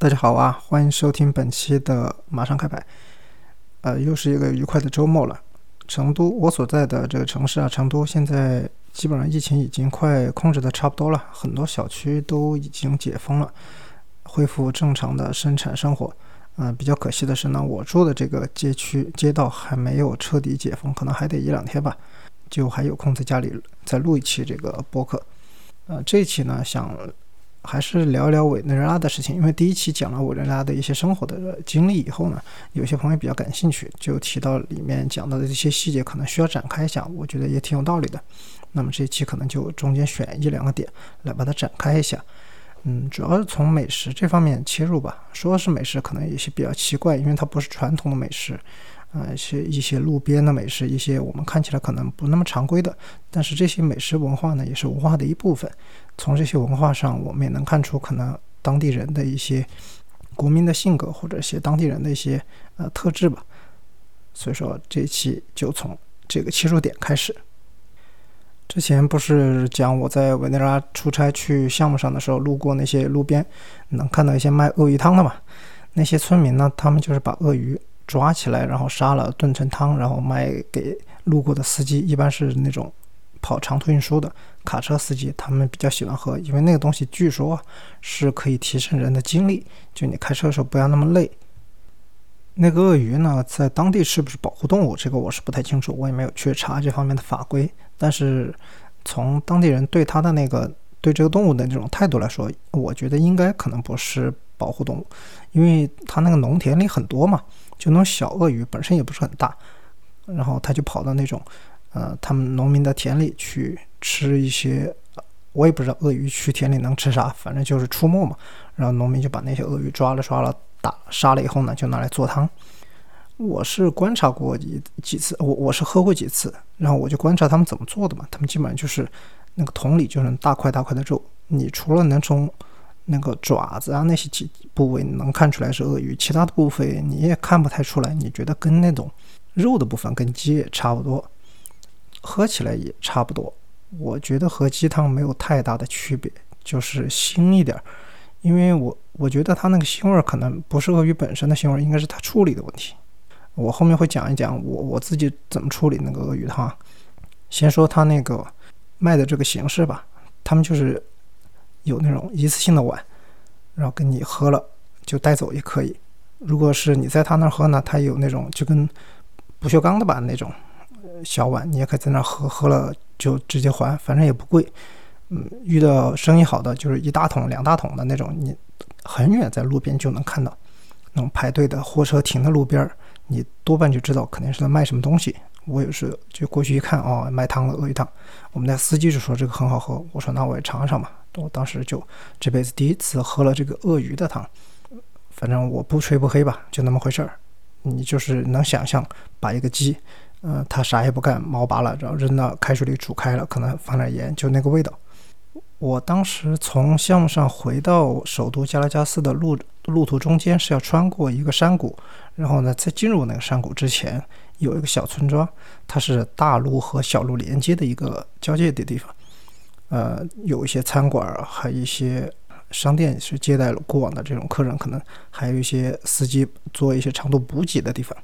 大家好啊，欢迎收听本期的马上开牌。呃，又是一个愉快的周末了。成都，我所在的这个城市啊，成都现在基本上疫情已经快控制的差不多了，很多小区都已经解封了，恢复正常的生产生活。嗯，比较可惜的是呢，我住的这个街区街道还没有彻底解封，可能还得一两天吧，就还有空在家里再录一期这个播客。呃，这一期呢，想。还是聊聊委内瑞拉的事情，因为第一期讲了委内瑞拉的一些生活的经历以后呢，有些朋友比较感兴趣，就提到里面讲到的这些细节可能需要展开一下，我觉得也挺有道理的。那么这一期可能就中间选一两个点来把它展开一下。嗯，主要是从美食这方面切入吧。说是美食，可能有些比较奇怪，因为它不是传统的美食，呃，一些一些路边的美食，一些我们看起来可能不那么常规的，但是这些美食文化呢，也是文化的一部分。从这些文化上，我们也能看出可能当地人的一些国民的性格，或者一些当地人的一些呃特质吧。所以说这一期就从这个切入点开始。之前不是讲我在委内瑞拉出差去项目上的时候，路过那些路边能看到一些卖鳄鱼汤的嘛？那些村民呢，他们就是把鳄鱼抓起来，然后杀了炖成汤，然后卖给路过的司机，一般是那种。跑长途运输的卡车司机，他们比较喜欢喝，因为那个东西据说是可以提升人的精力，就你开车的时候不要那么累。那个鳄鱼呢，在当地是不是保护动物？这个我是不太清楚，我也没有去查这方面的法规。但是从当地人对它的那个对这个动物的那种态度来说，我觉得应该可能不是保护动物，因为它那个农田里很多嘛，就那种小鳄鱼本身也不是很大，然后它就跑到那种。呃，他们农民的田里去吃一些，我也不知道鳄鱼去田里能吃啥，反正就是出没嘛。然后农民就把那些鳄鱼抓了、抓了、打杀了以后呢，就拿来做汤。我是观察过几几次，我我是喝过几次，然后我就观察他们怎么做的嘛。他们基本上就是那个桶里就是大块大块的肉，你除了能从那个爪子啊那些几部位能看出来是鳄鱼，其他的部分你也看不太出来。你觉得跟那种肉的部分跟鸡也差不多。喝起来也差不多，我觉得和鸡汤没有太大的区别，就是腥一点儿。因为我我觉得它那个腥味儿可能不是鳄鱼本身的腥味，应该是它处理的问题。我后面会讲一讲我我自己怎么处理那个鳄鱼汤。先说它那个卖的这个形式吧，他们就是有那种一次性的碗，然后跟你喝了就带走也可以。如果是你在他那儿喝呢，他有那种就跟不锈钢的吧那种。小碗，你也可以在那喝，喝了就直接还，反正也不贵。嗯，遇到生意好的，就是一大桶、两大桶的那种，你很远在路边就能看到，那种排队的货车停在路边，你多半就知道肯定是在卖什么东西。我有时就过去一看，哦，卖汤的鳄鱼汤。我们那司机就说这个很好喝，我说那我也尝尝嘛。我当时就这辈子第一次喝了这个鳄鱼的汤，反正我不吹不黑吧，就那么回事儿。你就是能想象把一个鸡。嗯，他啥也不干，毛拔了，然后扔到开水里煮开了，可能放点盐，就那个味道。我当时从项目上回到首都加拉加斯的路路途中间是要穿过一个山谷，然后呢，在进入那个山谷之前，有一个小村庄，它是大路和小路连接的一个交界的地方。呃，有一些餐馆，还有一些商店是接待过往的这种客人，可能还有一些司机做一些长途补给的地方。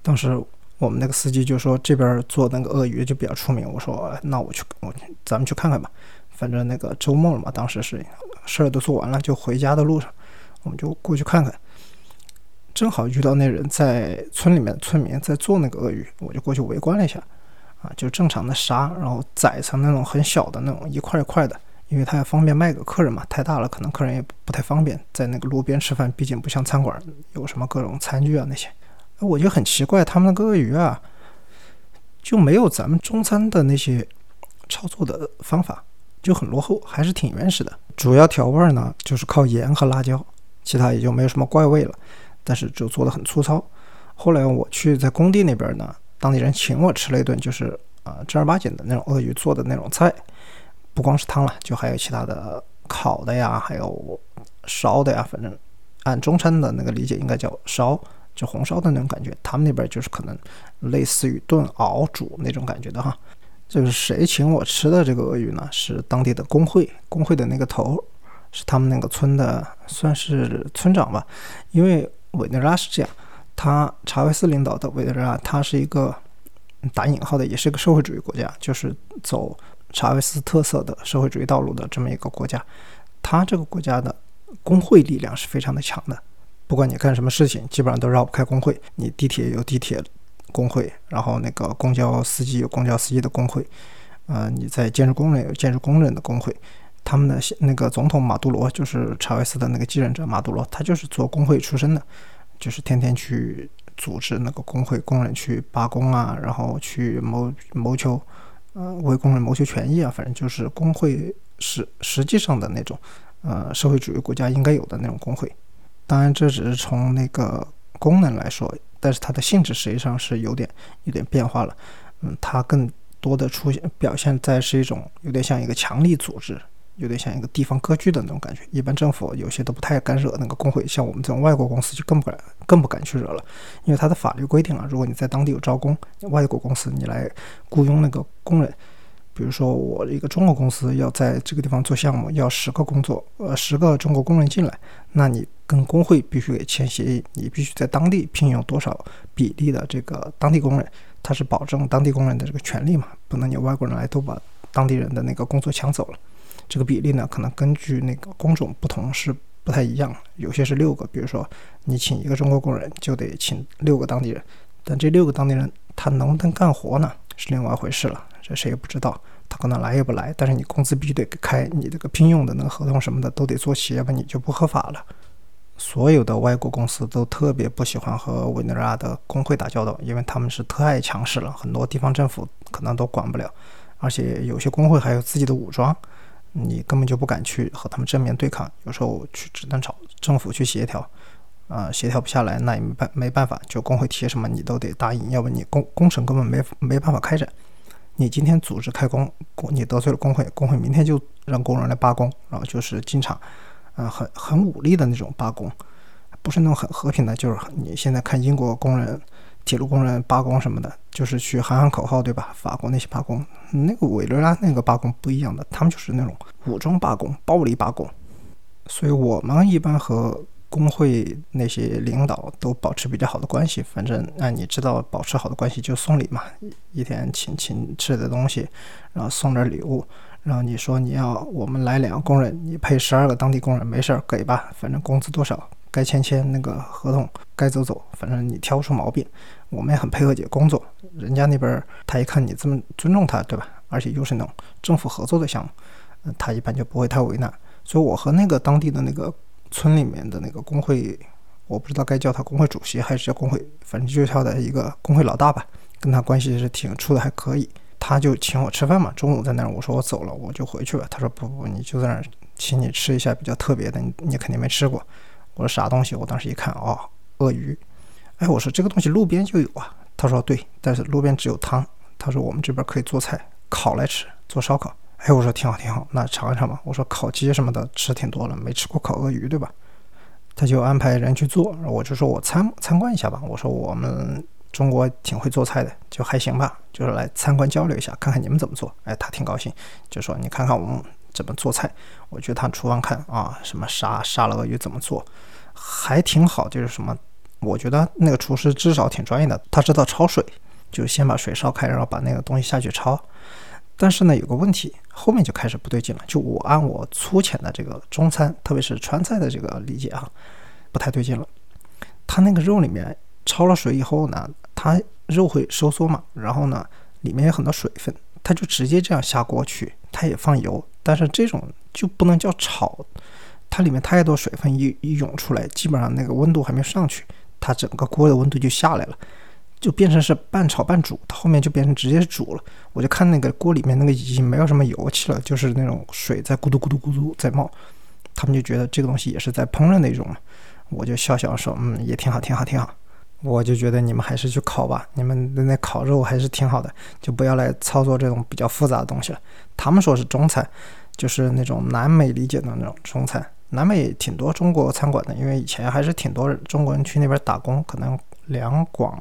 当时。我们那个司机就说这边做那个鳄鱼就比较出名，我说那我去，我咱们去看看吧。反正那个周末了嘛，当时是事儿都做完了，就回家的路上，我们就过去看看。正好遇到那人在村里面，村民在做那个鳄鱼，我就过去围观了一下。啊，就正常的杀，然后宰成那种很小的那种一块一块的，因为他也方便卖给客人嘛。太大了可能客人也不太方便在那个路边吃饭，毕竟不像餐馆有什么各种餐具啊那些。我就很奇怪，他们的鳄鱼啊，就没有咱们中餐的那些操作的方法，就很落后，还是挺原始的。主要调味呢，就是靠盐和辣椒，其他也就没有什么怪味了。但是就做的很粗糙。后来我去在工地那边呢，当地人请我吃了一顿，就是啊正儿八经的那种鳄鱼做的那种菜，不光是汤了，就还有其他的烤的呀，还有烧的呀，反正按中餐的那个理解，应该叫烧。就红烧的那种感觉，他们那边就是可能类似于炖、熬、煮那种感觉的哈。就是谁请我吃的这个鳄鱼呢？是当地的工会，工会的那个头是他们那个村的算是村长吧。因为委内瑞拉是这样，他查韦斯领导的委内瑞拉，它是一个打引号的，也是一个社会主义国家，就是走查韦斯特色的社会主义道路的这么一个国家。他这个国家的工会力量是非常的强的，不管你干什么事情，基本上都绕不开工会。你地铁有地铁工会，然后那个公交司机有公交司机的工会，呃，你在建筑工人有建筑工人的工会。他们的那个总统马杜罗就是查韦斯的那个继任者马杜罗，他就是做工会出身的，就是天天去组织那个工会工人去罢工啊，然后去谋谋求，呃，为工人谋求权益啊，反正就是工会是实际上的那种，呃，社会主义国家应该有的那种工会。当然，这只是从那个功能来说，但是它的性质实际上是有点有点变化了。嗯，它更多的出现表现在是一种有点像一个强力组织。有点像一个地方割据的那种感觉，一般政府有些都不太敢惹那个工会，像我们这种外国公司就更不敢、更不敢去惹了，因为它的法律规定了，如果你在当地有招工，外国公司你来雇佣那个工人，比如说我一个中国公司要在这个地方做项目，要十个工作，呃，十个中国工人进来，那你跟工会必须得签协议，你必须在当地聘用多少比例的这个当地工人，它是保证当地工人的这个权利嘛，不能你外国人来都把当地人的那个工作抢走了。这个比例呢，可能根据那个工种不同是不太一样，有些是六个，比如说你请一个中国工人就得请六个当地人，但这六个当地人他能不能干活呢，是另外一回事了，这谁也不知道，他可能来也不来，但是你工资必须得开，你这个聘用的那个合同什么的都得做齐，要不你就不合法了。所有的外国公司都特别不喜欢和委内瑞拉的工会打交道，因为他们是太强势了，很多地方政府可能都管不了，而且有些工会还有自己的武装。你根本就不敢去和他们正面对抗，有时候去只能找政府去协调，啊，协调不下来，那也没办没办法，就工会提什么你都得答应，要不你工工程根本没没办法开展。你今天组织开工，你得罪了工会，工会明天就让工人来罢工，然后就是经常，啊，很很武力的那种罢工，不是那种很和平的，就是你现在看英国工人。铁路工人罢工什么的，就是去喊喊口号，对吧？法国那些罢工，那个委内瑞拉那个罢工不一样的，他们就是那种武装罢工、暴力罢工。所以我们一般和工会那些领导都保持比较好的关系。反正那，你知道，保持好的关系就送礼嘛，一天请请吃的东西，然后送点礼物。然后你说你要我们来两个工人，你配十二个当地工人，没事儿给吧，反正工资多少。该签签那个合同，该走走，反正你挑不出毛病，我们也很配合你工作。人家那边他一看你这么尊重他，对吧？而且又是那种政府合作的项目，他一般就不会太为难。所以我和那个当地的那个村里面的那个工会，我不知道该叫他工会主席还是叫工会，反正就是他的一个工会老大吧，跟他关系是挺处的还可以。他就请我吃饭嘛，中午在那儿，我说我走了，我就回去吧。他说不不，你就在那儿，请你吃一下比较特别的，你你肯定没吃过。我说啥东西？我当时一看，哦，鳄鱼。哎，我说这个东西路边就有啊。他说对，但是路边只有汤。他说我们这边可以做菜，烤来吃，做烧烤。哎，我说挺好挺好，那尝一尝吧。我说烤鸡什么的吃挺多了，没吃过烤鳄鱼，对吧？他就安排人去做，我就说我参参观一下吧。我说我们中国挺会做菜的，就还行吧，就是来参观交流一下，看看你们怎么做。哎，他挺高兴，就说你看看我们。怎么做菜？我去他厨房看啊，什么杀杀了鳄鱼怎么做，还挺好。就是什么，我觉得那个厨师至少挺专业的，他知道焯水，就先把水烧开，然后把那个东西下去焯。但是呢，有个问题，后面就开始不对劲了。就我按我粗浅的这个中餐，特别是川菜的这个理解啊，不太对劲了。它那个肉里面焯了水以后呢，它肉会收缩嘛，然后呢，里面有很多水分，它就直接这样下锅去，它也放油。但是这种就不能叫炒，它里面太多水分一一涌出来，基本上那个温度还没上去，它整个锅的温度就下来了，就变成是半炒半煮，它后面就变成直接煮了。我就看那个锅里面那个已经没有什么油气了，就是那种水在咕嘟咕嘟咕嘟在冒，他们就觉得这个东西也是在烹饪的一种嘛。我就笑笑说，嗯，也挺好，挺好，挺好。我就觉得你们还是去烤吧，你们的那烤肉还是挺好的，就不要来操作这种比较复杂的东西了。他们说是中餐，就是那种南美理解的那种中餐。南美挺多中国餐馆的，因为以前还是挺多中国人去那边打工，可能两广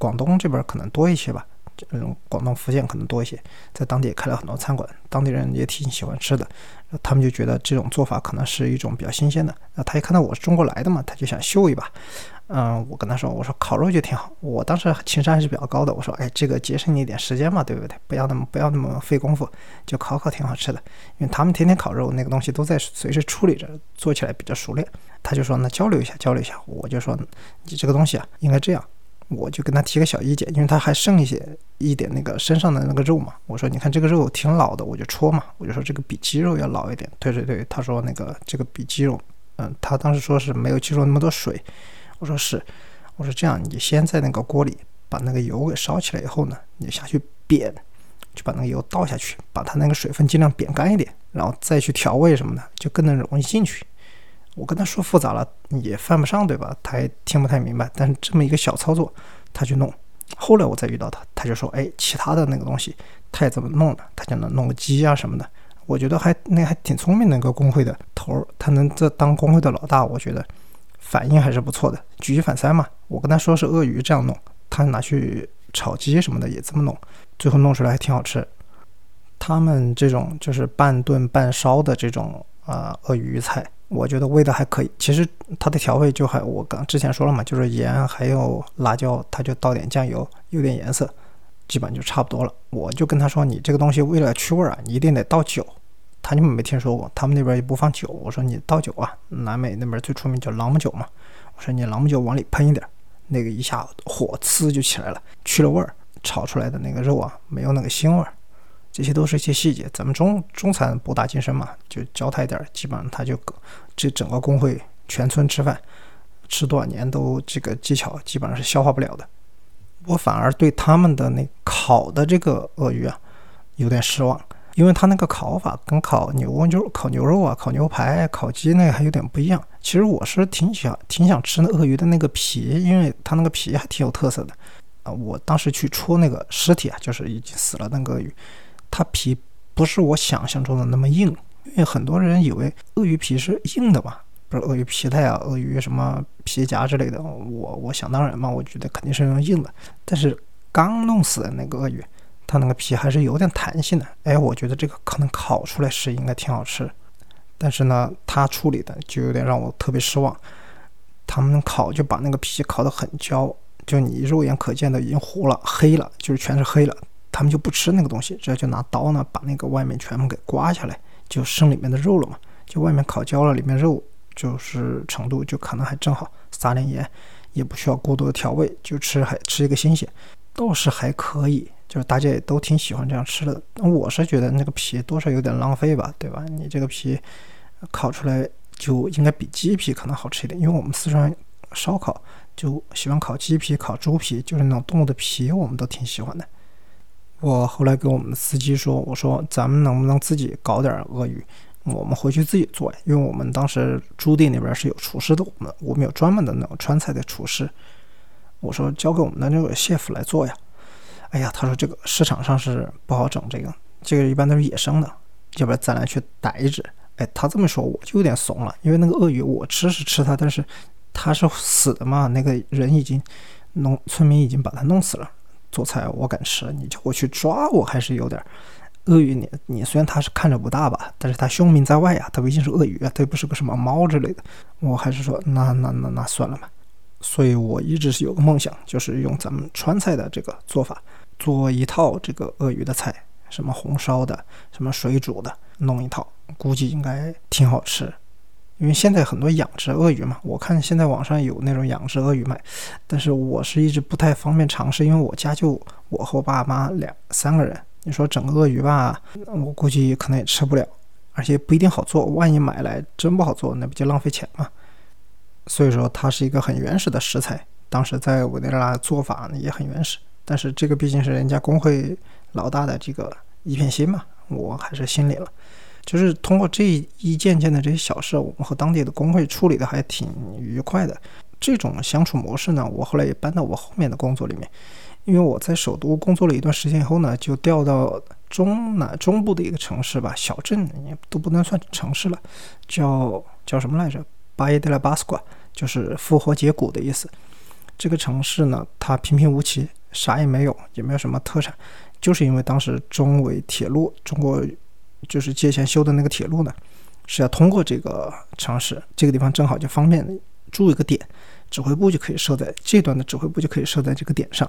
广东这边可能多一些吧。嗯，广东、福建可能多一些，在当地也开了很多餐馆，当地人也挺喜欢吃的。他们就觉得这种做法可能是一种比较新鲜的。那他一看到我是中国来的嘛，他就想秀一把。嗯，我跟他说，我说烤肉就挺好。我当时情商还是比较高的，我说，哎，这个节省你一点时间嘛，对不对？不要那么不要那么费功夫，就烤烤挺好吃的。因为他们天天烤肉，那个东西都在随时处理着，做起来比较熟练。他就说，那交流一下，交流一下。我就说，你这个东西啊，应该这样。我就跟他提个小意见，因为他还剩一些一点那个身上的那个肉嘛。我说，你看这个肉挺老的，我就戳嘛。我就说这个比鸡肉要老一点。对对对，他说那个这个比鸡肉，嗯，他当时说是没有鸡肉那么多水。我说是，我说这样，你先在那个锅里把那个油给烧起来以后呢，你下去煸，就把那个油倒下去，把它那个水分尽量煸干一点，然后再去调味什么的，就更能容易进去。我跟他说复杂了也犯不上，对吧？他也听不太明白。但是这么一个小操作，他去弄。后来我再遇到他，他就说：“哎，其他的那个东西他也怎么弄的？他就能弄个鸡啊什么的。”我觉得还那还挺聪明的一个工会的头儿，他能这当工会的老大，我觉得。反应还是不错的，举一反三嘛。我跟他说是鳄鱼这样弄，他拿去炒鸡什么的也这么弄，最后弄出来还挺好吃。他们这种就是半炖半烧的这种啊鳄鱼菜，我觉得味道还可以。其实它的调味就还我刚之前说了嘛，就是盐还有辣椒，它就倒点酱油，有点颜色，基本就差不多了。我就跟他说，你这个东西为了去味儿啊，你一定得倒酒。他就没听说过，他们那边也不放酒。我说你倒酒啊，南美那边最出名叫朗姆酒嘛。我说你朗姆酒往里喷一点，那个一下火呲就起来了，去了味儿，炒出来的那个肉啊没有那个腥味儿。这些都是一些细节。咱们中中餐博大精深嘛，就教他一点，基本上他就这整个工会全村吃饭，吃多少年都这个技巧基本上是消化不了的。我反而对他们的那烤的这个鳄鱼啊有点失望。因为它那个烤法跟烤牛就烤牛肉啊、烤牛排、烤鸡那个还有点不一样。其实我是挺想挺想吃那鳄鱼的那个皮，因为它那个皮还挺有特色的啊。我当时去戳那个尸体啊，就是已经死了那个鳄鱼，它皮不是我想象中的那么硬。因为很多人以为鳄鱼皮是硬的嘛，不是鳄鱼皮带啊、鳄鱼什么皮夹之类的。我我想当然嘛，我觉得肯定是用硬的。但是刚弄死的那个鳄鱼。它那个皮还是有点弹性的，哎，我觉得这个可能烤出来是应该挺好吃，但是呢，它处理的就有点让我特别失望。他们烤就把那个皮烤得很焦，就你肉眼可见的已经糊了、黑了，就是全是黑了。他们就不吃那个东西，直接就拿刀呢把那个外面全部给刮下来，就剩里面的肉了嘛。就外面烤焦了，里面肉就是程度就可能还正好，撒点盐，也不需要过多的调味，就吃还吃一个新鲜，倒是还可以。就是大家也都挺喜欢这样吃的，我是觉得那个皮多少有点浪费吧，对吧？你这个皮烤出来就应该比鸡皮可能好吃一点，因为我们四川烧烤就喜欢烤鸡皮、烤猪皮，就是那种动物的皮，我们都挺喜欢的。我后来跟我们的司机说，我说咱们能不能自己搞点鳄鱼，我们回去自己做呀？因为我们当时朱棣那边是有厨师的，我们我们有专门的那种川菜的厨师，我说交给我们的那个谢夫来做呀。哎呀，他说这个市场上是不好整，这个这个一般都是野生的，要不然咱俩去逮一只。哎，他这么说我就有点怂了，因为那个鳄鱼我吃是吃它，但是它是死的嘛，那个人已经弄村民已经把它弄死了，做菜我敢吃，你叫我去抓我还是有点。鳄鱼你你虽然它是看着不大吧，但是它凶名在外呀，它毕竟是鳄鱼啊，它又不是个什么猫之类的，我还是说那那那那算了吧。所以我一直是有个梦想，就是用咱们川菜的这个做法。做一套这个鳄鱼的菜，什么红烧的，什么水煮的，弄一套，估计应该挺好吃。因为现在很多养殖鳄鱼嘛，我看现在网上有那种养殖鳄鱼卖，但是我是一直不太方便尝试，因为我家就我和我爸妈两三个人，你说整个鳄鱼吧，我估计可能也吃不了，而且不一定好做，万一买来真不好做，那不就浪费钱嘛？所以说它是一个很原始的食材，当时在委内瑞拉做法也很原始。但是这个毕竟是人家工会老大的这个一片心嘛，我还是心里了。就是通过这一件件的这些小事，我们和当地的工会处理的还挺愉快的。这种相处模式呢，我后来也搬到我后面的工作里面。因为我在首都工作了一段时间以后呢，就调到中南中部的一个城市吧，小镇也都不能算城市了，叫叫什么来着？巴耶德拉巴斯瓜，就是复活节谷的意思。这个城市呢，它平平无奇。啥也没有，也没有什么特产，就是因为当时中伪铁路，中国就是借钱修的那个铁路呢，是要通过这个城市，这个地方正好就方便住一个点，指挥部就可以设在这段的指挥部就可以设在这个点上，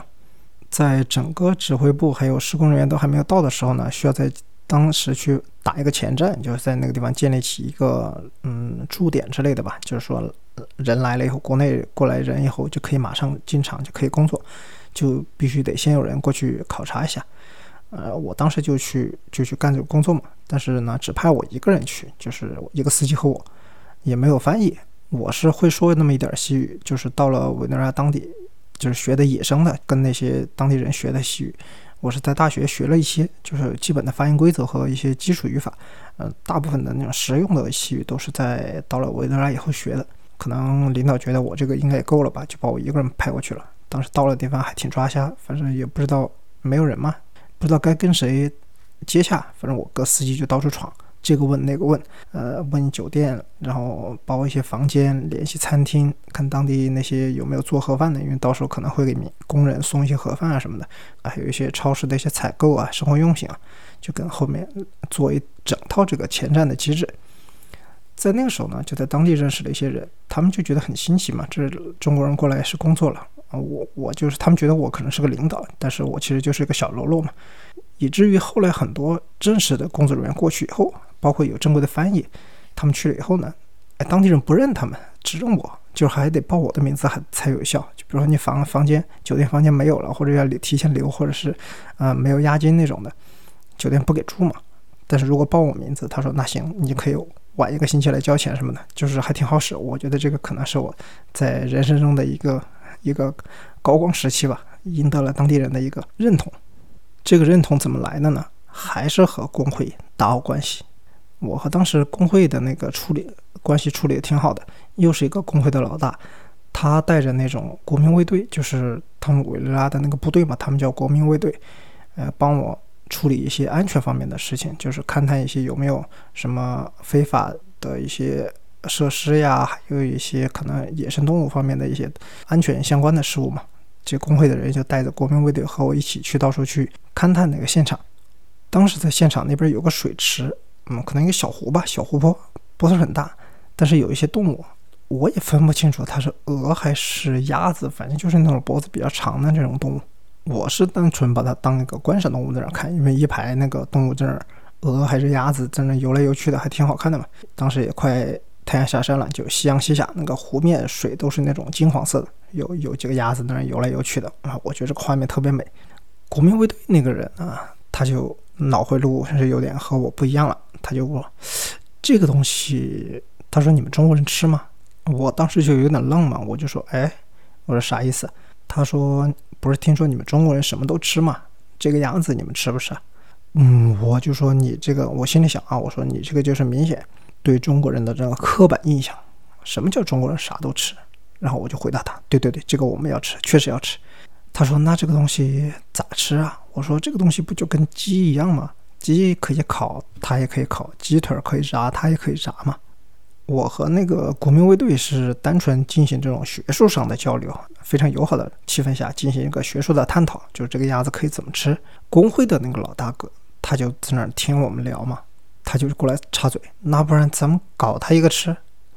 在整个指挥部还有施工人员都还没有到的时候呢，需要在当时去打一个前站，就是在那个地方建立起一个嗯驻点之类的吧，就是说人来了以后，国内过来人以后就可以马上进场就可以工作。就必须得先有人过去考察一下，呃，我当时就去就去干这个工作嘛。但是呢，只派我一个人去，就是一个司机和我，也没有翻译。我是会说那么一点西语，就是到了委内瑞拉当地，就是学的野生的，跟那些当地人学的西语。我是在大学学了一些，就是基本的发音规则和一些基础语法。嗯，大部分的那种实用的西语都是在到了委内瑞拉以后学的。可能领导觉得我这个应该也够了吧，就把我一个人派过去了。当时到了地方还挺抓瞎，反正也不知道没有人嘛，不知道该跟谁接洽。反正我哥司机就到处闯，这个问那个问，呃，问酒店，然后包一些房间，联系餐厅，看当地那些有没有做盒饭的，因为到时候可能会给工人送一些盒饭啊什么的。还有一些超市的一些采购啊，生活用品啊，就跟后面做一整套这个前站的机制。在那个时候呢，就在当地认识了一些人，他们就觉得很新奇嘛，这中国人过来是工作了。啊，我我就是他们觉得我可能是个领导，但是我其实就是一个小喽啰嘛，以至于后来很多正式的工作人员过去以后，包括有正规的翻译，他们去了以后呢，哎，当地人不认他们，只认我，就还得报我的名字还才有效。就比如说你房房间酒店房间没有了，或者要提前留，或者是啊没有押金那种的，酒店不给住嘛。但是如果报我名字，他说那行，你可以晚一个星期来交钱什么的，就是还挺好使。我觉得这个可能是我在人生中的一个。一个高光时期吧，赢得了当地人的一个认同。这个认同怎么来的呢？还是和工会打好关系。我和当时工会的那个处理关系处理的挺好的，又是一个工会的老大，他带着那种国民卫队，就是他们委内拉的那个部队嘛，他们叫国民卫队，呃，帮我处理一些安全方面的事情，就是勘探一些有没有什么非法的一些。设施呀，还有一些可能野生动物方面的一些安全相关的事物嘛。这工会的人就带着国民卫队和我一起去到处去勘探那个现场。当时在现场那边有个水池，嗯，可能一个小湖吧，小湖泊，不是很大，但是有一些动物，我也分不清楚它是鹅还是鸭子，反正就是那种脖子比较长的这种动物。我是单纯把它当一个观赏动物在那看，因为一排那个动物在那儿，鹅还是鸭子在那游来游去的，还挺好看的嘛。当时也快。太阳下山了，就夕阳西下，那个湖面水都是那种金黄色的，有有几个鸭子在那游来游去的啊，我觉得这个画面特别美。国民卫队那个人啊，他就脑回路是有点和我不一样了，他就问这个东西，他说你们中国人吃吗？我当时就有点愣嘛，我就说哎，我说啥意思？他说不是听说你们中国人什么都吃吗？这个鸭子你们吃不吃？嗯，我就说你这个，我心里想啊，我说你这个就是明显。对中国人的这个刻板印象，什么叫中国人啥都吃？然后我就回答他：对对对，这个我们要吃，确实要吃。他说：那这个东西咋吃啊？我说：这个东西不就跟鸡一样吗？鸡可以烤，它也可以烤；鸡腿可以炸，它也可以炸嘛。我和那个国民卫队是单纯进行这种学术上的交流，非常友好的气氛下进行一个学术的探讨，就是这个鸭子可以怎么吃。工会的那个老大哥他就在那儿听我们聊嘛。他就是过来插嘴，那不然咱们搞他一个吃？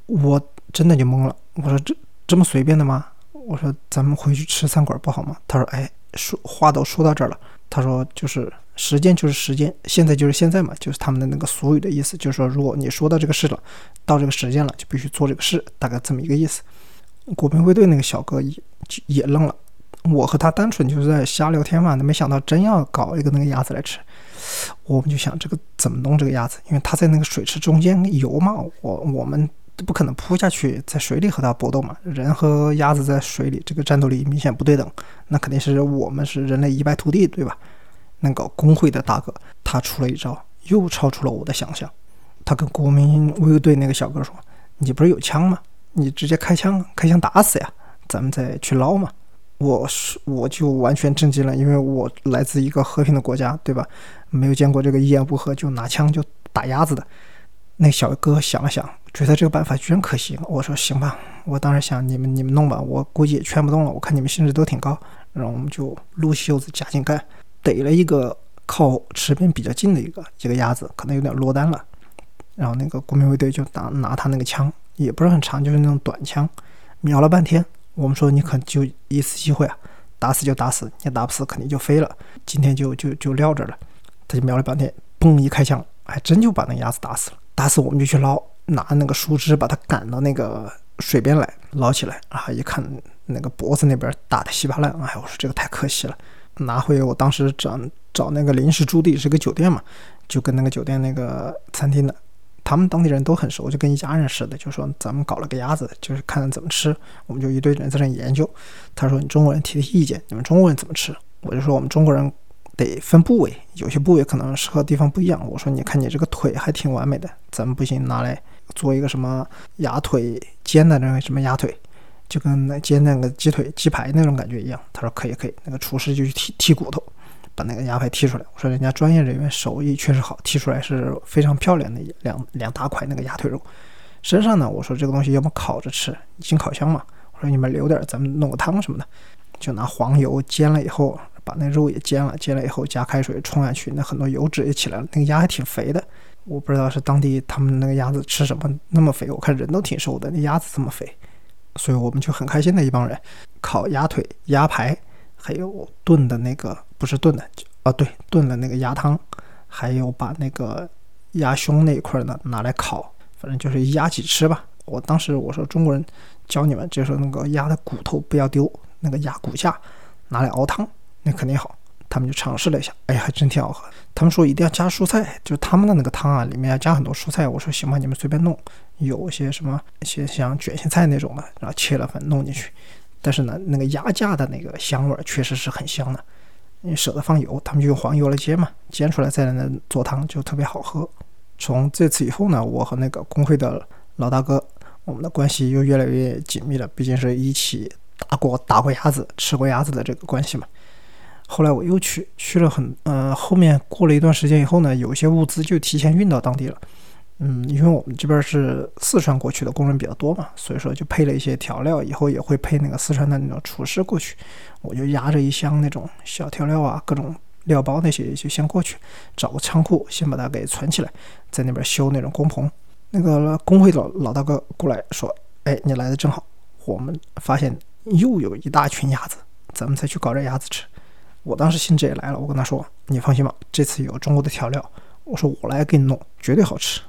我真的就懵了。我说这这么随便的吗？我说咱们回去吃餐馆不好吗？他说哎，说话都说到这儿了。他说就是时间就是时间，现在就是现在嘛，就是他们的那个俗语的意思，就是说如果你说到这个事了，到这个时间了，就必须做这个事，大概这么一个意思。国民卫队那个小哥也也愣了。我和他单纯就是在瞎聊天嘛，没想到真要搞一个那个鸭子来吃。我们就想这个怎么弄这个鸭子，因为它在那个水池中间游嘛，我我们不可能扑下去在水里和它搏斗嘛。人和鸭子在水里，这个战斗力明显不对等，那肯定是我们是人类一败涂地，对吧？那个工会的大哥他出了一招，又超出了我的想象。他跟国民卫队那个小哥说：“你不是有枪吗？你直接开枪，开枪打死呀，咱们再去捞嘛。”我是我就完全震惊了，因为我来自一个和平的国家，对吧？没有见过这个一言不合就拿枪就打鸭子的。那小哥想了想，觉得这个办法居然可行。我说行吧，我当时想你们你们弄吧，我估计也劝不动了。我看你们兴致都挺高。然后我们就撸袖子加紧干，逮了一个靠池边比较近的一个一个鸭子，可能有点落单了。然后那个国民卫队就拿拿他那个枪，也不是很长，就是那种短枪，瞄了半天。我们说你可就一次机会啊，打死就打死，你打不死肯定就飞了。今天就就就撂这了。他就瞄了半天，嘣一开枪，还真就把那鸭子打死了。打死我们就去捞，拿那个树枝把它赶到那个水边来捞起来啊！一看那个脖子那边打的稀巴烂，哎，我说这个太可惜了。拿回我当时找找那个临时驻地是个酒店嘛，就跟那个酒店那个餐厅的。他们当地人都很熟，就跟一家人似的，就说咱们搞了个鸭子，就是看怎么吃。我们就一堆人在那研究。他说：“你中国人提的意见，你们中国人怎么吃？”我就说：“我们中国人得分部位，有些部位可能适合地方不一样。”我说：“你看你这个腿还挺完美的，咱们不行，拿来做一个什么鸭腿煎的那个什么鸭腿，就跟那煎那个鸡腿鸡排那种感觉一样。”他说：“可以，可以。”那个厨师就去剔剔骨头。把那个鸭排剔出来，我说人家专业人员手艺确实好，剔出来是非常漂亮的两两大块那个鸭腿肉。身上呢，我说这个东西要么烤着吃，进烤箱嘛。我说你们留点，咱们弄个汤什么的，就拿黄油煎了以后，把那肉也煎了，煎了以后加开水冲下去，那很多油脂也起来了。那个鸭还挺肥的，我不知道是当地他们那个鸭子吃什么那么肥，我看人都挺瘦的，那鸭子这么肥，所以我们就很开心的一帮人，烤鸭腿、鸭排，还有炖的那个。不是炖的，啊对，炖了那个鸭汤，还有把那个鸭胸那一块呢拿来烤，反正就是鸭几吃吧。我当时我说中国人教你们，就是那个鸭的骨头不要丢，那个鸭骨架拿来熬汤，那肯定好。他们就尝试了一下，哎呀，还真挺好喝。他们说一定要加蔬菜，就是他们的那个汤啊，里面要加很多蔬菜。我说行吧，你们随便弄，有些什么一些像卷心菜那种的，然后切了粉弄进去。但是呢，那个鸭架的那个香味确实是很香的。你舍得放油，他们就用黄油来煎嘛，煎出来再来做汤就特别好喝。从这次以后呢，我和那个工会的老大哥，我们的关系又越来越紧密了，毕竟是一起打过打过鸭子、吃过鸭子的这个关系嘛。后来我又去去了很，呃，后面过了一段时间以后呢，有些物资就提前运到当地了。嗯，因为我们这边是四川过去的工人比较多嘛，所以说就配了一些调料，以后也会配那个四川的那种厨师过去。我就压着一箱那种小调料啊，各种料包那些，就先过去找个仓库，先把它给存起来，在那边修那种工棚。那个工会老老大哥过来说：“哎，你来的正好，我们发现又有一大群鸭子，咱们再去搞点鸭子吃。”我当时兴致也来了，我跟他说：“你放心吧，这次有中国的调料，我说我来给你弄，绝对好吃。”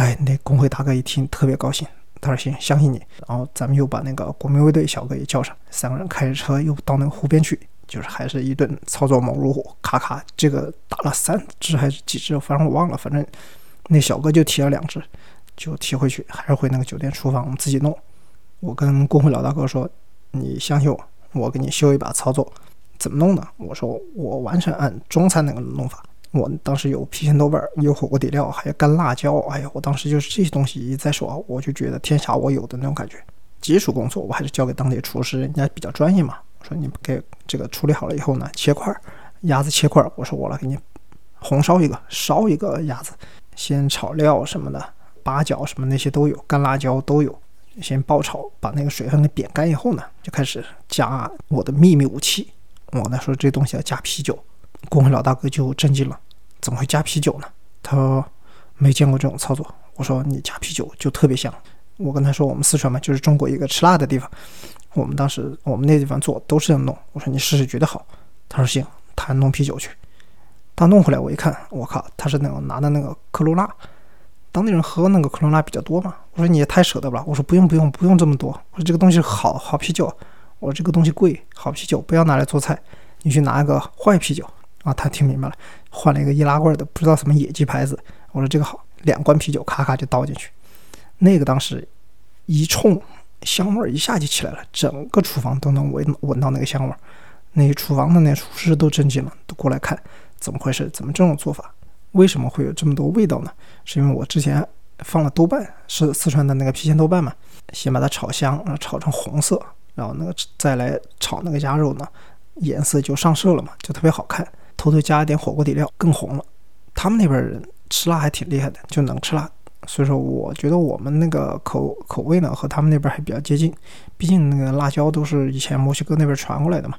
哎，那工会大哥一听特别高兴，他说行，相信你。然后咱们又把那个国民卫队小哥也叫上，三个人开着车又到那个湖边去，就是还是一顿操作猛如虎，咔咔，这个打了三只还是几只，反正我忘了，反正那小哥就提了两只，就提回去，还是回那个酒店厨房我们自己弄。我跟工会老大哥说，你相信我，我给你修一把操作，怎么弄呢？我说我完全按中餐那个弄法。我当时有郫县豆瓣，有火锅底料，还有干辣椒。哎呀，我当时就是这些东西一在手，我就觉得天下我有的那种感觉。基础工作我还是交给当地厨师，人家比较专业嘛。我说你给这个处理好了以后呢，切块鸭子切块，我说我来给你红烧一个，烧一个鸭子，先炒料什么的，八角什么那些都有，干辣椒都有，先爆炒，把那个水分给煸干以后呢，就开始加我的秘密武器。我呢说这东西要加啤酒。工会老大哥就震惊了，怎么会加啤酒呢？他说没见过这种操作。我说你加啤酒就特别香。我跟他说我们四川嘛，就是中国一个吃辣的地方。我们当时我们那地方做都是这样弄。我说你试试绝对好。他说行，他弄啤酒去。他弄回来我一看，我靠，他是那种拿的那个科罗拉。当地人喝那个科罗拉比较多嘛。我说你也太舍得了。我说不用不用不用这么多。我说这个东西好好啤酒。我说这个东西贵，好啤酒不要拿来做菜，你去拿一个坏啤酒。啊，他听明白了，换了一个易拉罐的，不知道什么野鸡牌子。我说这个好，两罐啤酒咔咔就倒进去，那个当时一冲，香味儿一下就起来了，整个厨房都能闻闻到那个香味儿。那厨房的那厨师都震惊了，都过来看怎么回事，怎么这种做法？为什么会有这么多味道呢？是因为我之前放了豆瓣，是四川的那个郫县豆瓣嘛，先把它炒香，然后炒成红色，然后那个再来炒那个鸭肉呢，颜色就上色了嘛，就特别好看。偷偷加一点火锅底料，更红了。他们那边人吃辣还挺厉害的，就能吃辣。所以说，我觉得我们那个口口味呢，和他们那边还比较接近。毕竟那个辣椒都是以前墨西哥那边传过来的嘛。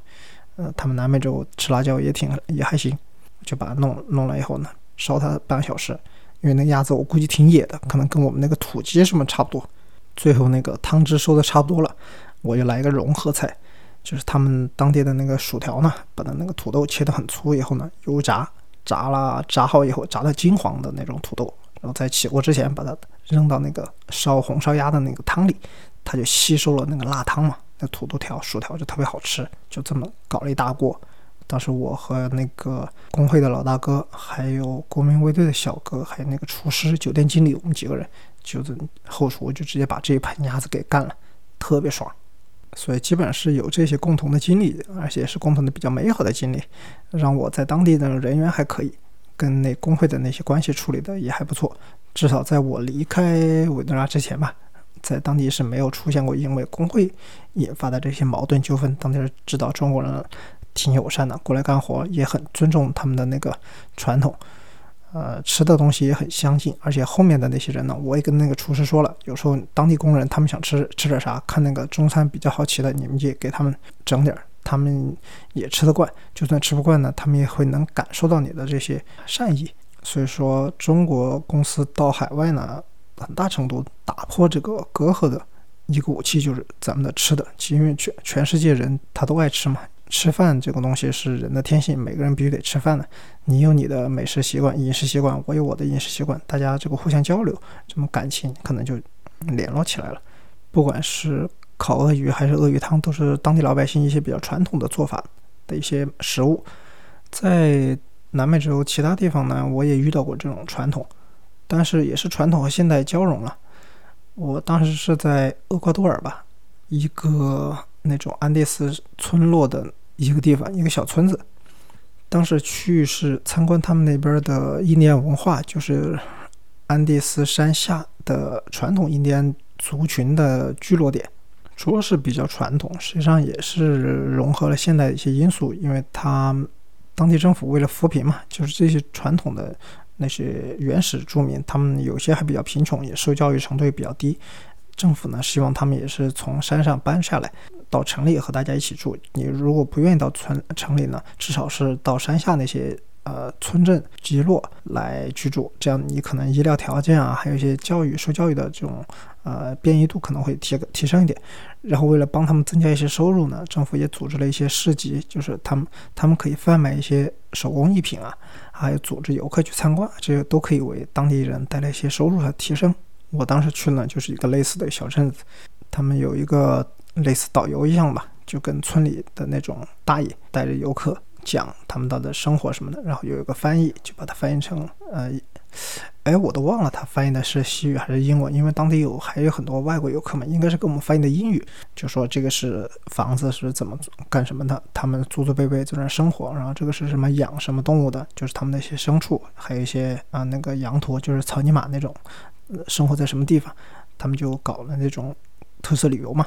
呃，他们南美洲吃辣椒也挺也还行，就把它弄弄了以后呢，烧它半个小时，因为那鸭子我估计挺野的，可能跟我们那个土鸡什么差不多。最后那个汤汁收的差不多了，我就来一个融合菜，就是他们当地的那个薯条呢，把它那个土豆切得很粗以后呢，油炸，炸了炸好以后，炸到金黄的那种土豆，然后在起锅之前把它扔到那个烧红烧鸭的那个汤里，它就吸收了那个辣汤嘛。那土豆条、薯条就特别好吃，就这么搞了一大锅。当时我和那个工会的老大哥，还有国民卫队的小哥，还有那个厨师、酒店经理，我们几个人就是后厨，就直接把这一盘鸭子给干了，特别爽。所以基本是有这些共同的经历，而且是共同的比较美好的经历，让我在当地的人员还可以，跟那工会的那些关系处理的也还不错。至少在我离开委内瑞拉之前吧。在当地是没有出现过因为工会引发的这些矛盾纠纷。当地人知道中国人挺友善的，过来干活也很尊重他们的那个传统，呃，吃的东西也很相近。而且后面的那些人呢，我也跟那个厨师说了，有时候当地工人他们想吃吃点啥，看那个中餐比较好奇的，你们也给他们整点，他们也吃得惯。就算吃不惯呢，他们也会能感受到你的这些善意。所以说，中国公司到海外呢。很大程度打破这个隔阂的一个武器就是咱们的吃的，因为全全世界人他都爱吃嘛，吃饭这个东西是人的天性，每个人必须得吃饭的。你有你的美食习惯、饮食习惯，我有我的饮食习惯，大家这个互相交流，这么感情可能就联络起来了。不管是烤鳄鱼还是鳄鱼汤，都是当地老百姓一些比较传统的做法的一些食物。在南美洲其他地方呢，我也遇到过这种传统。但是也是传统和现代交融了。我当时是在厄瓜多尔吧，一个那种安第斯村落的一个地方，一个小村子。当时去是参观他们那边的印第安文化，就是安第斯山下的传统印第安族群的聚落点。说是比较传统，实际上也是融合了现代的一些因素，因为他当地政府为了扶贫嘛，就是这些传统的。那些原始住民，他们有些还比较贫穷，也受教育程度也比较低。政府呢，希望他们也是从山上搬下来，到城里和大家一起住。你如果不愿意到村城里呢，至少是到山下那些呃村镇集落来居住，这样你可能医疗条件啊，还有一些教育受教育的这种呃便宜度可能会提提升一点。然后为了帮他们增加一些收入呢，政府也组织了一些市集，就是他们他们可以贩卖一些手工艺品啊。还有组织游客去参观，这些都可以为当地人带来一些收入和提升。我当时去呢，就是一个类似的小镇子，他们有一个类似导游一样吧，就跟村里的那种大爷带着游客讲他们的生活什么的，然后有一个翻译就把它翻译成呃。哎，我都忘了他翻译的是西语还是英文，因为当地有还有很多外国游客嘛，应该是给我们翻译的英语，就说这个是房子是怎么干什么的，他们祖祖辈辈在那生活，然后这个是什么养什么动物的，就是他们那些牲畜，还有一些啊那个羊驼，就是草泥马那种，生活在什么地方，他们就搞了那种特色旅游嘛。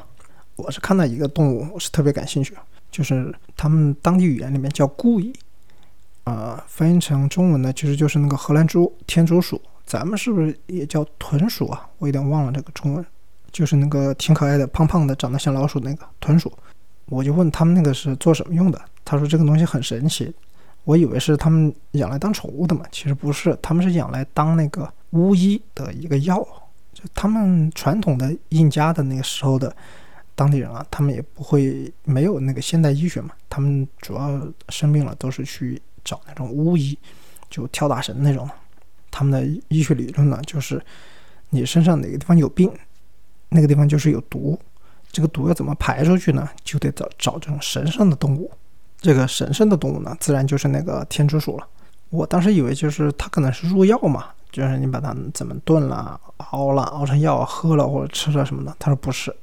我是看到一个动物，我是特别感兴趣，就是他们当地语言里面叫故意。啊，翻译成中文呢，其实就是那个荷兰猪、天竺鼠，咱们是不是也叫豚鼠啊？我有点忘了这个中文，就是那个挺可爱的、胖胖的、长得像老鼠那个豚鼠。我就问他们那个是做什么用的，他说这个东西很神奇，我以为是他们养来当宠物的嘛，其实不是，他们是养来当那个巫医的一个药。就他们传统的印加的那个时候的当地人啊，他们也不会没有那个现代医学嘛，他们主要生病了都是去。找那种巫医，就跳大神那种。他们的医学理论呢，就是你身上哪个地方有病，那个地方就是有毒。这个毒要怎么排出去呢？就得找找这种神圣的动物。这个神圣的动物呢，自然就是那个天竺鼠了。我当时以为就是它可能是入药嘛，就是你把它怎么炖了、熬了、熬成药喝了或者吃了什么的。他说不是，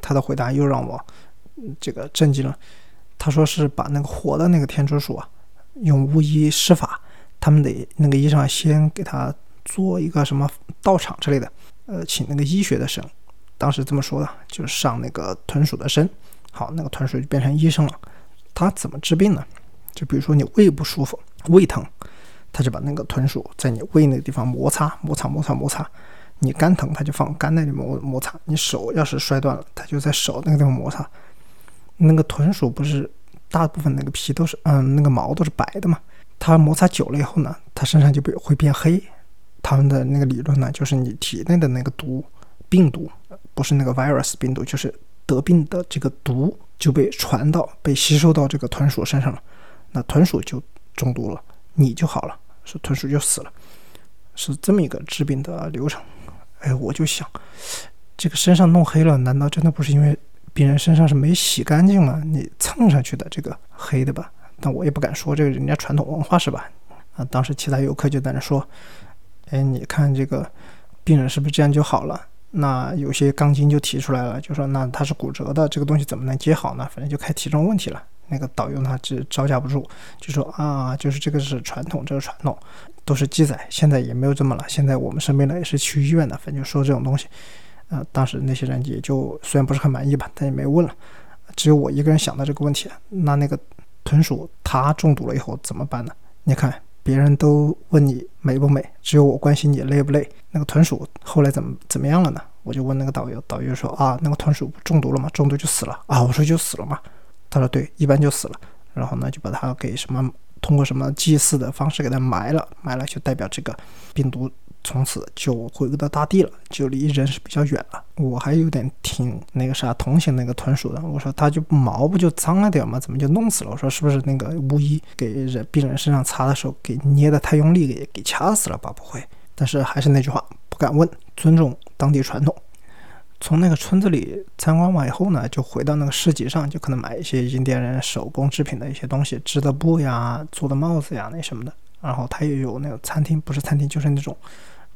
他的回答又让我这个震惊了。他说是把那个活的那个天竺鼠啊。用巫医施法，他们得那个医生先给他做一个什么道场之类的，呃，请那个医学的神，当时这么说的，就是上那个豚鼠的身，好，那个豚鼠就变成医生了。他怎么治病呢？就比如说你胃不舒服，胃疼，他就把那个豚鼠在你胃那个地方摩擦摩擦摩擦摩擦，你肝疼，它就放肝那里摩摩擦。你手要是摔断了，它就在手那个地方摩擦。那个豚鼠不是大部分那个皮都是，嗯，那个毛都是白的嘛。它摩擦久了以后呢，它身上就被会变黑。他们的那个理论呢，就是你体内的那个毒病毒，不是那个 virus 病毒，就是得病的这个毒就被传到、被吸收到这个豚鼠身上了，那豚鼠就中毒了，你就好了，是豚鼠就死了，是这么一个治病的流程。哎，我就想，这个身上弄黑了，难道真的不是因为病人身上是没洗干净吗？你蹭上去的这个黑的吧？但我也不敢说这个人家传统文化是吧？啊，当时其他游客就在那说。哎，你看这个病人是不是这样就好了？那有些钢筋就提出来了，就说那他是骨折的，这个东西怎么能接好呢？反正就开体重问题了。那个导游呢就招架不住，就说啊，就是这个是传统，这个传统都是记载，现在也没有这么了。现在我们生病了也是去医院的，反正说这种东西。呃，当时那些人也就虽然不是很满意吧，但也没问了。只有我一个人想到这个问题，那那个豚鼠它中毒了以后怎么办呢？你看。别人都问你美不美，只有我关心你累不累。那个豚鼠后来怎么怎么样了呢？我就问那个导游，导游说啊，那个豚鼠中毒了吗？中毒就死了啊。我说就死了嘛。他说对，一般就死了。然后呢，就把它给什么通过什么祭祀的方式给它埋了，埋了就代表这个病毒。从此就回归到大地了，就离人是比较远了。我还有点挺那个啥同情那个豚鼠的。我说它就毛不就脏了点吗？怎么就弄死了？我说是不是那个巫医给人病人身上擦的时候给捏的太用力，给给掐死了吧？不会。但是还是那句话，不敢问，尊重当地传统。从那个村子里参观完以后呢，就回到那个市集上，就可能买一些印第安人手工制品的一些东西，织的布呀，做的帽子呀，那什么的。然后它也有那个餐厅，不是餐厅就是那种。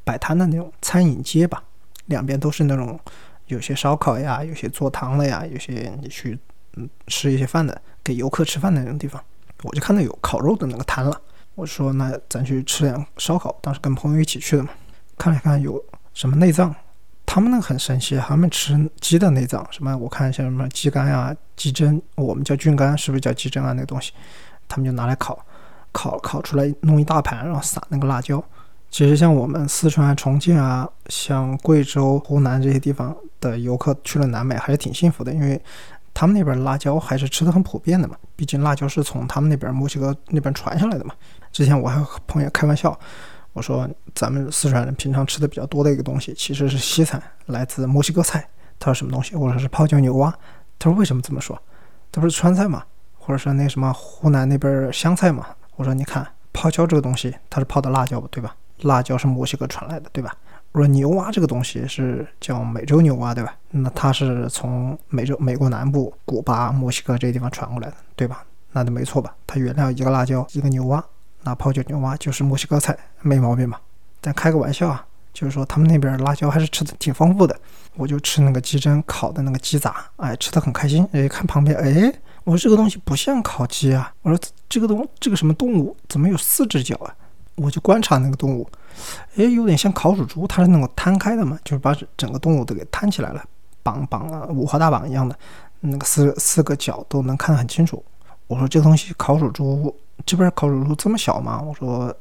摆摊的那种餐饮街吧，两边都是那种有些烧烤呀，有些做汤的呀，有些你去嗯吃一些饭的，给游客吃饭的那种地方。我就看到有烤肉的那个摊了，我说那咱去吃点烧烤。当时跟朋友一起去的嘛，看了看有什么内脏，他们那很神奇，他们吃鸡的内脏，什么我看像什么鸡肝呀、鸡胗，我们叫菌肝，是不是叫鸡胗啊？那个东西，他们就拿来烤，烤烤出来弄一大盘，然后撒那个辣椒。其实像我们四川、重庆啊，像贵州、湖南这些地方的游客去了南美还是挺幸福的，因为他们那边辣椒还是吃的很普遍的嘛。毕竟辣椒是从他们那边墨西哥那边传下来的嘛。之前我还和朋友开玩笑，我说咱们四川人平常吃的比较多的一个东西其实是西餐，来自墨西哥菜。他说什么东西？我说是泡椒牛蛙。他说为什么这么说？他不是川菜嘛，或者说那什么湖南那边湘菜嘛。我说你看泡椒这个东西，它是泡的辣椒对吧？辣椒是墨西哥传来的，对吧？我说牛蛙这个东西是叫美洲牛蛙，对吧？那它是从美洲、美国南部、古巴、墨西哥这些地方传过来的，对吧？那就没错吧？它原料一个辣椒，一个牛蛙，那泡椒牛蛙就是墨西哥菜，没毛病吧？但开个玩笑啊，就是说他们那边辣椒还是吃的挺丰富的。我就吃那个鸡胗烤的那个鸡杂，哎，吃的很开心。哎，看旁边，哎，我说这个东西不像烤鸡啊，我说这个东这个什么动物怎么有四只脚啊？我就观察那个动物，哎，有点像烤乳猪，它是那种摊开的嘛，就是把整个动物都给摊起来了，绑绑了五花大绑一样的，那个四四个角都能看得很清楚。我说这个东西烤乳猪，这边烤乳猪这么小吗？我说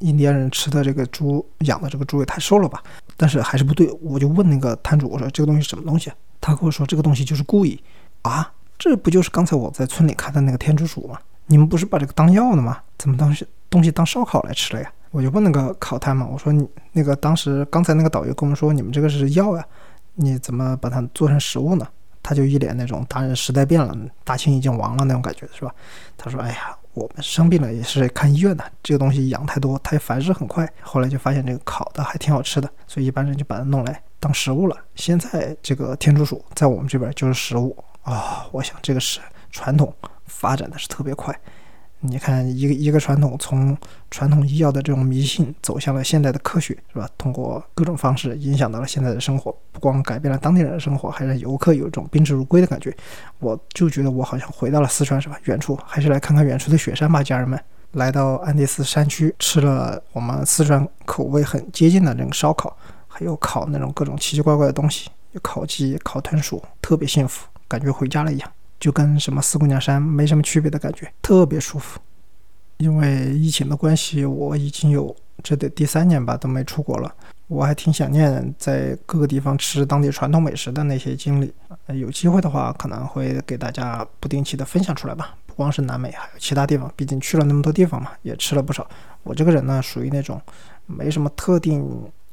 印第安人吃的这个猪养的这个猪也太瘦了吧？但是还是不对，我就问那个摊主，我说这个东西什么东西？他跟我说这个东西就是故意啊，这不就是刚才我在村里看的那个天竺鼠吗？你们不是把这个当药的吗？怎么当西东西当烧烤来吃了呀？我就问那个烤摊嘛，我说你那个当时刚才那个导游跟我们说你们这个是药呀，你怎么把它做成食物呢？他就一脸那种大人时代变了，大清已经亡了那种感觉，是吧？他说：“哎呀，我们生病了也是看医院的，这个东西养太多，它也繁殖很快。后来就发现这个烤的还挺好吃的，所以一般人就把它弄来当食物了。现在这个天竺鼠在我们这边就是食物啊，我想这个是传统。”发展的是特别快，你看一个一个传统从传统医药的这种迷信走向了现代的科学，是吧？通过各种方式影响到了现在的生活，不光改变了当地人的生活，还让游客有一种宾至如归的感觉。我就觉得我好像回到了四川，是吧？远处还是来看看远处的雪山吧，家人们。来到安第斯山区，吃了我们四川口味很接近的那种烧烤，还有烤那种各种奇奇怪怪的东西，有烤鸡、烤豚鼠，特别幸福，感觉回家了一样。就跟什么四姑娘山没什么区别的感觉，特别舒服。因为疫情的关系，我已经有这得第三年吧都没出国了。我还挺想念在各个地方吃当地传统美食的那些经历。有机会的话，可能会给大家不定期的分享出来吧。不光是南美，还有其他地方，毕竟去了那么多地方嘛，也吃了不少。我这个人呢，属于那种没什么特定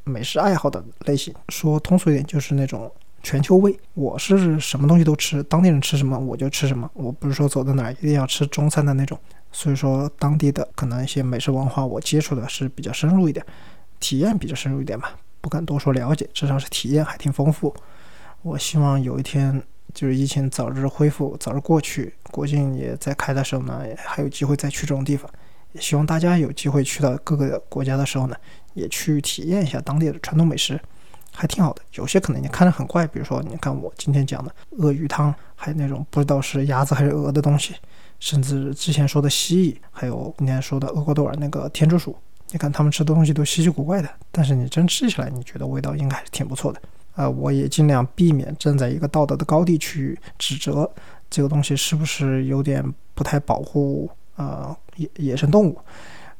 美食爱好的类型，说通俗一点，就是那种全球胃。我是什么东西都吃，当地人吃什么我就吃什么。我不是说走到哪儿一定要吃中餐的那种。所以说，当地的可能一些美食文化，我接触的是比较深入一点，体验比较深入一点吧。不敢多说了解，至少是体验还挺丰富。我希望有一天，就是疫情早日恢复，早日过去，国境也在开的时候呢，也还有机会再去这种地方。也希望大家有机会去到各个国家的时候呢，也去体验一下当地的传统美食，还挺好的。有些可能你看着很怪，比如说你看我今天讲的鳄鱼汤，还有那种不知道是鸭子还是鹅的东西，甚至之前说的蜥蜴，还有今天说的厄瓜多尔那个天竺鼠。你看他们吃的东西都稀奇古怪的，但是你真吃起来，你觉得味道应该还是挺不错的。呃，我也尽量避免站在一个道德的高地去指责这个东西是不是有点不太保护呃野野生动物。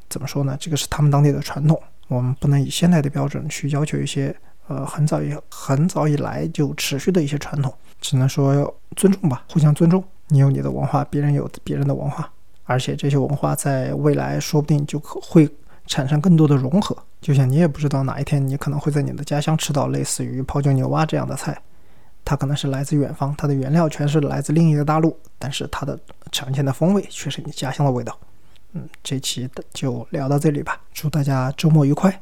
怎么说呢？这个是他们当地的传统，我们不能以现代的标准去要求一些呃很早以很早以来就持续的一些传统，只能说尊重吧，互相尊重。你有你的文化，别人有别人的文化，而且这些文化在未来说不定就可会。产生更多的融合，就像你也不知道哪一天你可能会在你的家乡吃到类似于泡椒牛蛙这样的菜，它可能是来自远方，它的原料全是来自另一个大陆，但是它的呈现的风味却是你家乡的味道。嗯，这期的就聊到这里吧，祝大家周末愉快。